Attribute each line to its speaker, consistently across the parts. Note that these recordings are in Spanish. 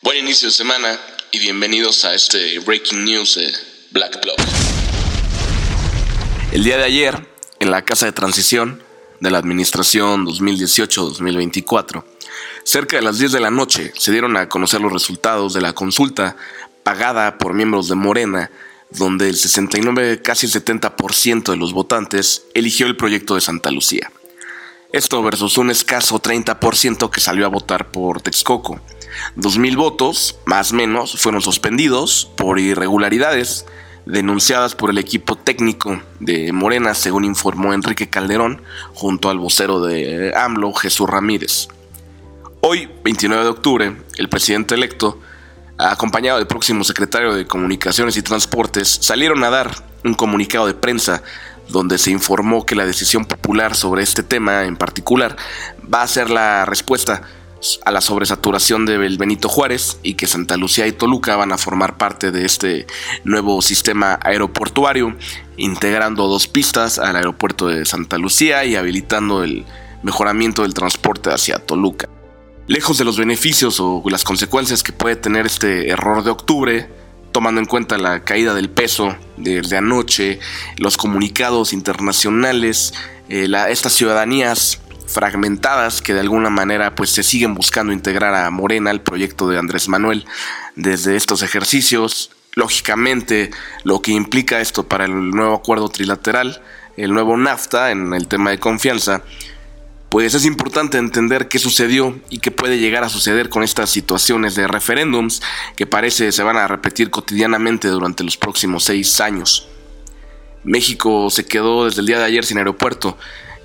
Speaker 1: Buen inicio de semana y bienvenidos a este Breaking News de Black Block. El día de ayer, en la Casa de Transición de la Administración 2018-2024, cerca de las 10 de la noche se dieron a conocer los resultados de la consulta pagada por miembros de Morena, donde el 69, casi el 70% de los votantes eligió el proyecto de Santa Lucía. Esto versus un escaso 30% que salió a votar por Texcoco. 2.000 votos, más o menos, fueron suspendidos por irregularidades denunciadas por el equipo técnico de Morena, según informó Enrique Calderón, junto al vocero de AMLO, Jesús Ramírez. Hoy, 29 de octubre, el presidente electo, acompañado del próximo secretario de Comunicaciones y Transportes, salieron a dar un comunicado de prensa donde se informó que la decisión popular sobre este tema en particular va a ser la respuesta a la sobresaturación del Benito Juárez y que Santa Lucía y Toluca van a formar parte de este nuevo sistema aeroportuario, integrando dos pistas al aeropuerto de Santa Lucía y habilitando el mejoramiento del transporte hacia Toluca. Lejos de los beneficios o las consecuencias que puede tener este error de octubre, tomando en cuenta la caída del peso desde anoche, los comunicados internacionales, eh, estas ciudadanías fragmentadas que de alguna manera pues se siguen buscando integrar a Morena al proyecto de Andrés Manuel desde estos ejercicios. Lógicamente, lo que implica esto para el nuevo acuerdo trilateral, el nuevo NAFTA en el tema de confianza, pues es importante entender qué sucedió y qué puede llegar a suceder con estas situaciones de referéndums que parece se van a repetir cotidianamente durante los próximos seis años. México se quedó desde el día de ayer sin aeropuerto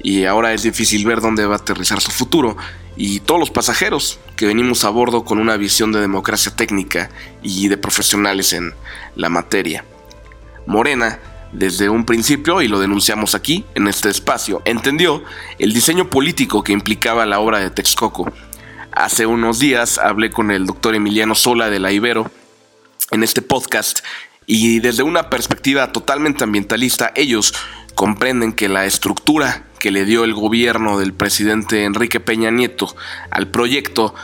Speaker 1: y ahora es difícil ver dónde va a aterrizar su futuro y todos los pasajeros que venimos a bordo con una visión de democracia técnica y de profesionales en la materia. Morena desde un principio, y lo denunciamos aquí, en este espacio, entendió el diseño político que implicaba la obra de Texcoco. Hace unos días hablé con el doctor Emiliano Sola de la Ibero en este podcast y desde una perspectiva totalmente ambientalista ellos comprenden que la estructura que le dio el gobierno del presidente Enrique Peña Nieto al proyecto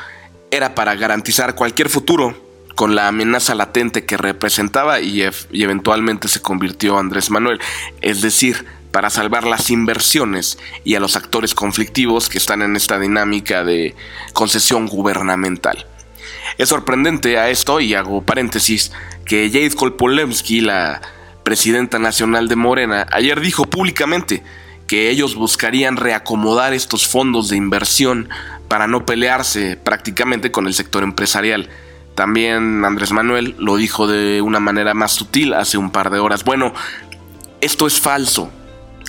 Speaker 1: era para garantizar cualquier futuro con la amenaza latente que representaba y, eventualmente se convirtió Andrés Manuel, es decir, para salvar las inversiones y a los actores conflictivos que están en esta dinámica de concesión gubernamental. Es sorprendente a esto, y hago paréntesis, que Jade Kolpolemsky, la presidenta nacional de Morena, ayer dijo públicamente que ellos buscarían reacomodar estos fondos de inversión para no pelearse prácticamente con el sector empresarial. También Andrés Manuel lo dijo de una manera más sutil hace un par de horas. Bueno, esto es falso.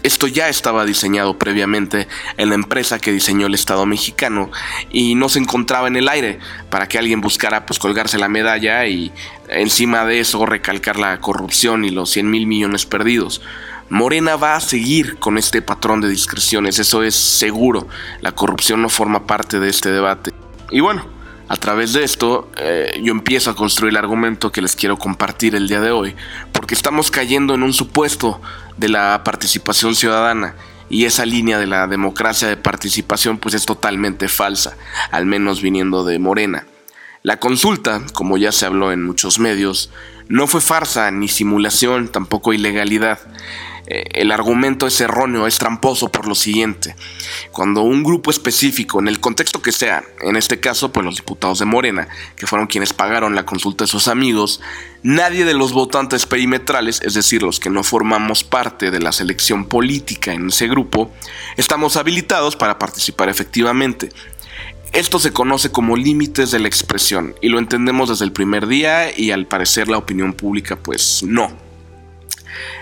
Speaker 1: Esto ya estaba diseñado previamente en la empresa que diseñó el Estado mexicano y no se encontraba en el aire para que alguien buscara pues colgarse la medalla y encima de eso recalcar la corrupción y los 100 mil millones perdidos. Morena va a seguir con este patrón de discreciones, eso es seguro. La corrupción no forma parte de este debate. Y bueno, a través de esto, eh, yo empiezo a construir el argumento que les quiero compartir el día de hoy, porque estamos cayendo en un supuesto de la participación ciudadana y esa línea de la democracia de participación pues es totalmente falsa, al menos viniendo de Morena. La consulta, como ya se habló en muchos medios, no fue farsa ni simulación, tampoco ilegalidad. Eh, el argumento es erróneo, es tramposo por lo siguiente. Cuando un grupo específico, en el contexto que sea, en este caso, pues los diputados de Morena, que fueron quienes pagaron la consulta de sus amigos, nadie de los votantes perimetrales, es decir, los que no formamos parte de la selección política en ese grupo, estamos habilitados para participar efectivamente. Esto se conoce como límites de la expresión y lo entendemos desde el primer día y al parecer la opinión pública pues no.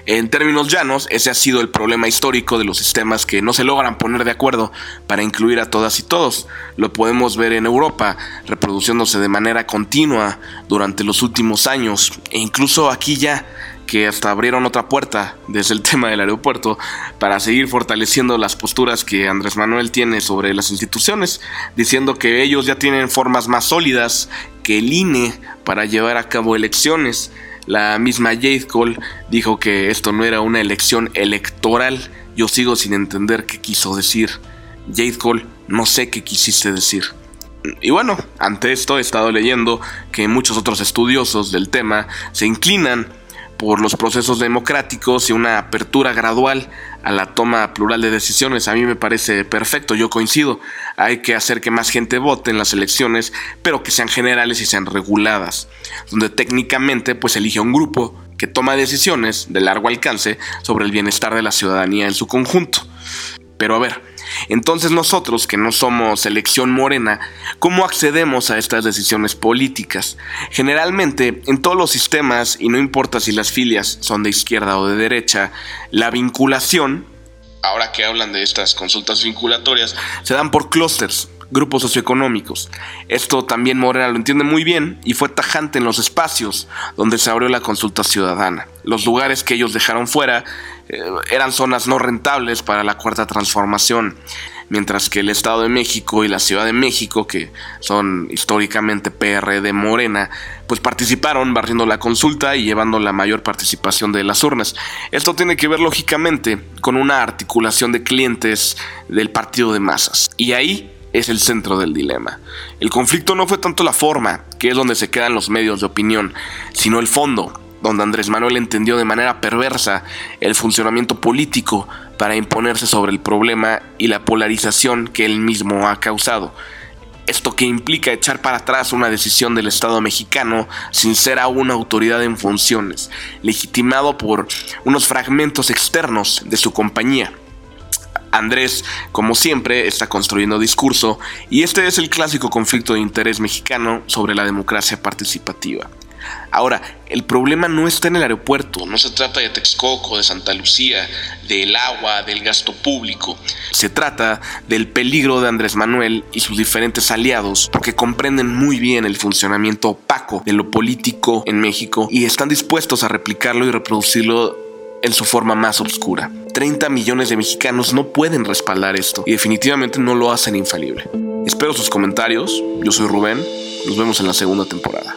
Speaker 1: En términos llanos, ese ha sido el problema histórico de los sistemas que no se logran poner de acuerdo para incluir a todas y todos. Lo podemos ver en Europa, reproduciéndose de manera continua durante los últimos años, e incluso aquí ya que hasta abrieron otra puerta desde el tema del aeropuerto para seguir fortaleciendo las posturas que Andrés Manuel tiene sobre las instituciones, diciendo que ellos ya tienen formas más sólidas que el INE para llevar a cabo elecciones la misma Jade Cole dijo que esto no era una elección electoral. Yo sigo sin entender qué quiso decir. Jade Cole, no sé qué quisiste decir. Y bueno, ante esto he estado leyendo que muchos otros estudiosos del tema se inclinan por los procesos democráticos y una apertura gradual a la toma plural de decisiones. A mí me parece perfecto, yo coincido. Hay que hacer que más gente vote en las elecciones, pero que sean generales y sean reguladas, donde técnicamente pues elige un grupo que toma decisiones de largo alcance sobre el bienestar de la ciudadanía en su conjunto. Pero a ver, entonces nosotros, que no somos elección morena, ¿cómo accedemos a estas decisiones políticas? Generalmente, en todos los sistemas, y no importa si las filias son de izquierda o de derecha, la vinculación, ahora que hablan de estas consultas vinculatorias, se dan por clústeres, grupos socioeconómicos. Esto también Morena lo entiende muy bien y fue tajante en los espacios donde se abrió la consulta ciudadana. Los lugares que ellos dejaron fuera eh, eran zonas no rentables para la cuarta transformación, mientras que el Estado de México y la Ciudad de México, que son históricamente PRD Morena, pues participaron barriendo la consulta y llevando la mayor participación de las urnas. Esto tiene que ver lógicamente con una articulación de clientes del partido de masas. Y ahí es el centro del dilema. El conflicto no fue tanto la forma, que es donde se quedan los medios de opinión, sino el fondo, donde Andrés Manuel entendió de manera perversa el funcionamiento político para imponerse sobre el problema y la polarización que él mismo ha causado. Esto que implica echar para atrás una decisión del Estado mexicano sin ser aún una autoridad en funciones, legitimado por unos fragmentos externos de su compañía. Andrés, como siempre, está construyendo discurso y este es el clásico conflicto de interés mexicano sobre la democracia participativa. Ahora, el problema no está en el aeropuerto, no se trata de Texcoco, de Santa Lucía, del agua, del gasto público. Se trata del peligro de Andrés Manuel y sus diferentes aliados, porque comprenden muy bien el funcionamiento opaco de lo político en México y están dispuestos a replicarlo y reproducirlo en su forma más oscura. 30 millones de mexicanos no pueden respaldar esto y definitivamente no lo hacen infalible. Espero sus comentarios. Yo soy Rubén. Nos vemos en la segunda temporada.